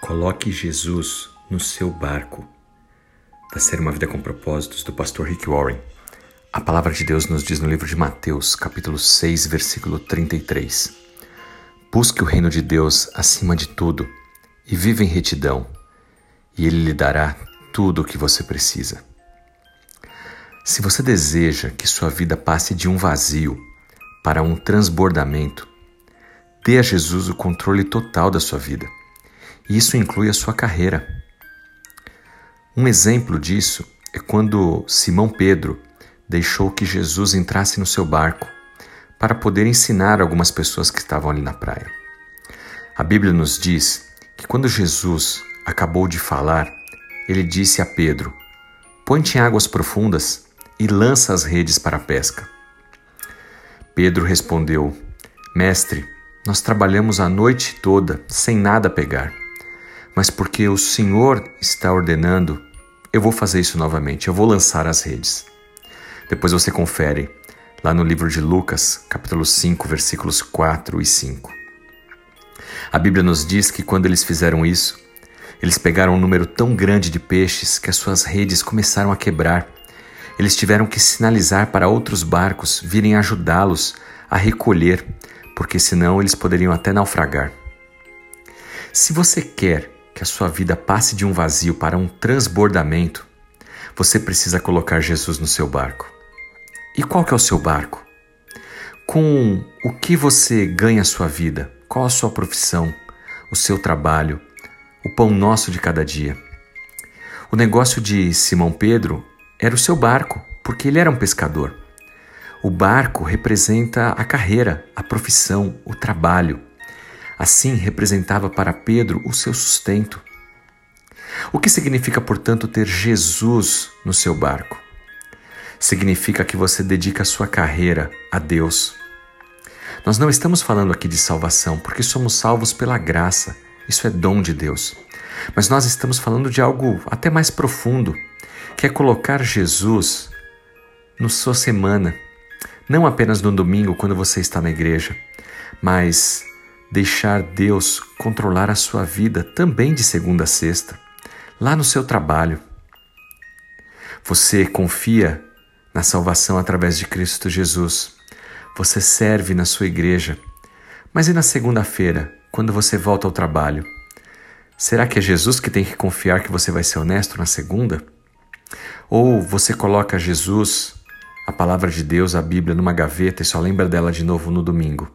Coloque Jesus no seu barco. Da série Uma Vida com Propósitos, do pastor Rick Warren. A palavra de Deus nos diz no livro de Mateus, capítulo 6, versículo 33. Busque o reino de Deus acima de tudo e viva em retidão, e Ele lhe dará tudo o que você precisa. Se você deseja que sua vida passe de um vazio para um transbordamento, dê a Jesus o controle total da sua vida. E isso inclui a sua carreira. Um exemplo disso é quando Simão Pedro deixou que Jesus entrasse no seu barco para poder ensinar algumas pessoas que estavam ali na praia. A Bíblia nos diz que quando Jesus acabou de falar, ele disse a Pedro: Põe-te em águas profundas e lança as redes para a pesca. Pedro respondeu: Mestre, nós trabalhamos a noite toda sem nada pegar mas porque o Senhor está ordenando, eu vou fazer isso novamente, eu vou lançar as redes. Depois você confere lá no livro de Lucas, capítulo 5, versículos 4 e 5. A Bíblia nos diz que quando eles fizeram isso, eles pegaram um número tão grande de peixes que as suas redes começaram a quebrar. Eles tiveram que sinalizar para outros barcos virem ajudá-los a recolher, porque senão eles poderiam até naufragar. Se você quer que a sua vida passe de um vazio para um transbordamento, você precisa colocar Jesus no seu barco. E qual que é o seu barco? Com o que você ganha a sua vida? Qual a sua profissão? O seu trabalho? O pão nosso de cada dia? O negócio de Simão Pedro era o seu barco, porque ele era um pescador. O barco representa a carreira, a profissão, o trabalho. Assim representava para Pedro o seu sustento. O que significa, portanto, ter Jesus no seu barco? Significa que você dedica a sua carreira a Deus. Nós não estamos falando aqui de salvação, porque somos salvos pela graça. Isso é dom de Deus. Mas nós estamos falando de algo até mais profundo, que é colocar Jesus na sua semana, não apenas no domingo quando você está na igreja, mas deixar Deus controlar a sua vida também de segunda a sexta, lá no seu trabalho. Você confia na salvação através de Cristo Jesus. Você serve na sua igreja. Mas e na segunda-feira, quando você volta ao trabalho? Será que é Jesus que tem que confiar que você vai ser honesto na segunda? Ou você coloca Jesus, a palavra de Deus, a Bíblia, numa gaveta e só lembra dela de novo no domingo?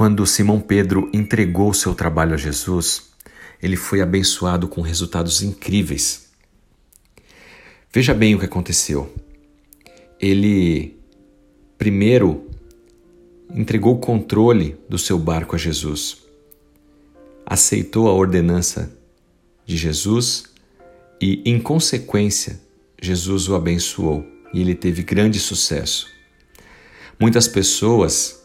Quando Simão Pedro entregou seu trabalho a Jesus, ele foi abençoado com resultados incríveis. Veja bem o que aconteceu. Ele primeiro entregou o controle do seu barco a Jesus, aceitou a ordenança de Jesus e, em consequência, Jesus o abençoou e ele teve grande sucesso. Muitas pessoas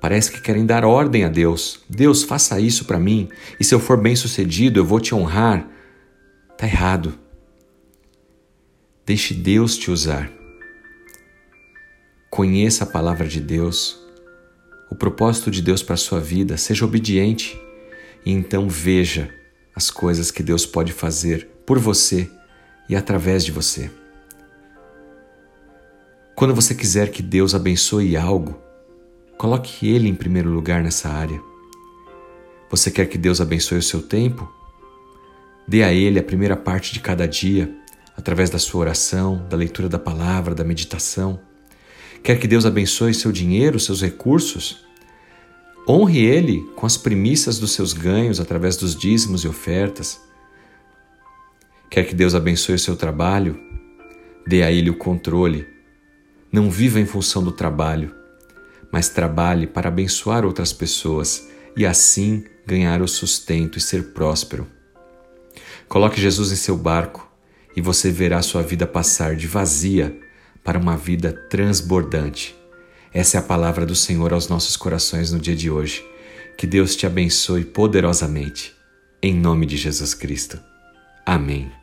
Parece que querem dar ordem a Deus. Deus, faça isso para mim, e se eu for bem-sucedido, eu vou te honrar. Tá errado. Deixe Deus te usar. Conheça a palavra de Deus, o propósito de Deus para a sua vida, seja obediente e então veja as coisas que Deus pode fazer por você e através de você. Quando você quiser que Deus abençoe algo, Coloque Ele em primeiro lugar nessa área. Você quer que Deus abençoe o seu tempo? Dê a Ele a primeira parte de cada dia, através da sua oração, da leitura da palavra, da meditação. Quer que Deus abençoe seu dinheiro, seus recursos? Honre Ele com as primícias dos seus ganhos através dos dízimos e ofertas. Quer que Deus abençoe o seu trabalho? Dê a Ele o controle. Não viva em função do trabalho, mas trabalhe para abençoar outras pessoas e assim ganhar o sustento e ser próspero. Coloque Jesus em seu barco e você verá sua vida passar de vazia para uma vida transbordante. Essa é a palavra do Senhor aos nossos corações no dia de hoje. Que Deus te abençoe poderosamente. Em nome de Jesus Cristo. Amém.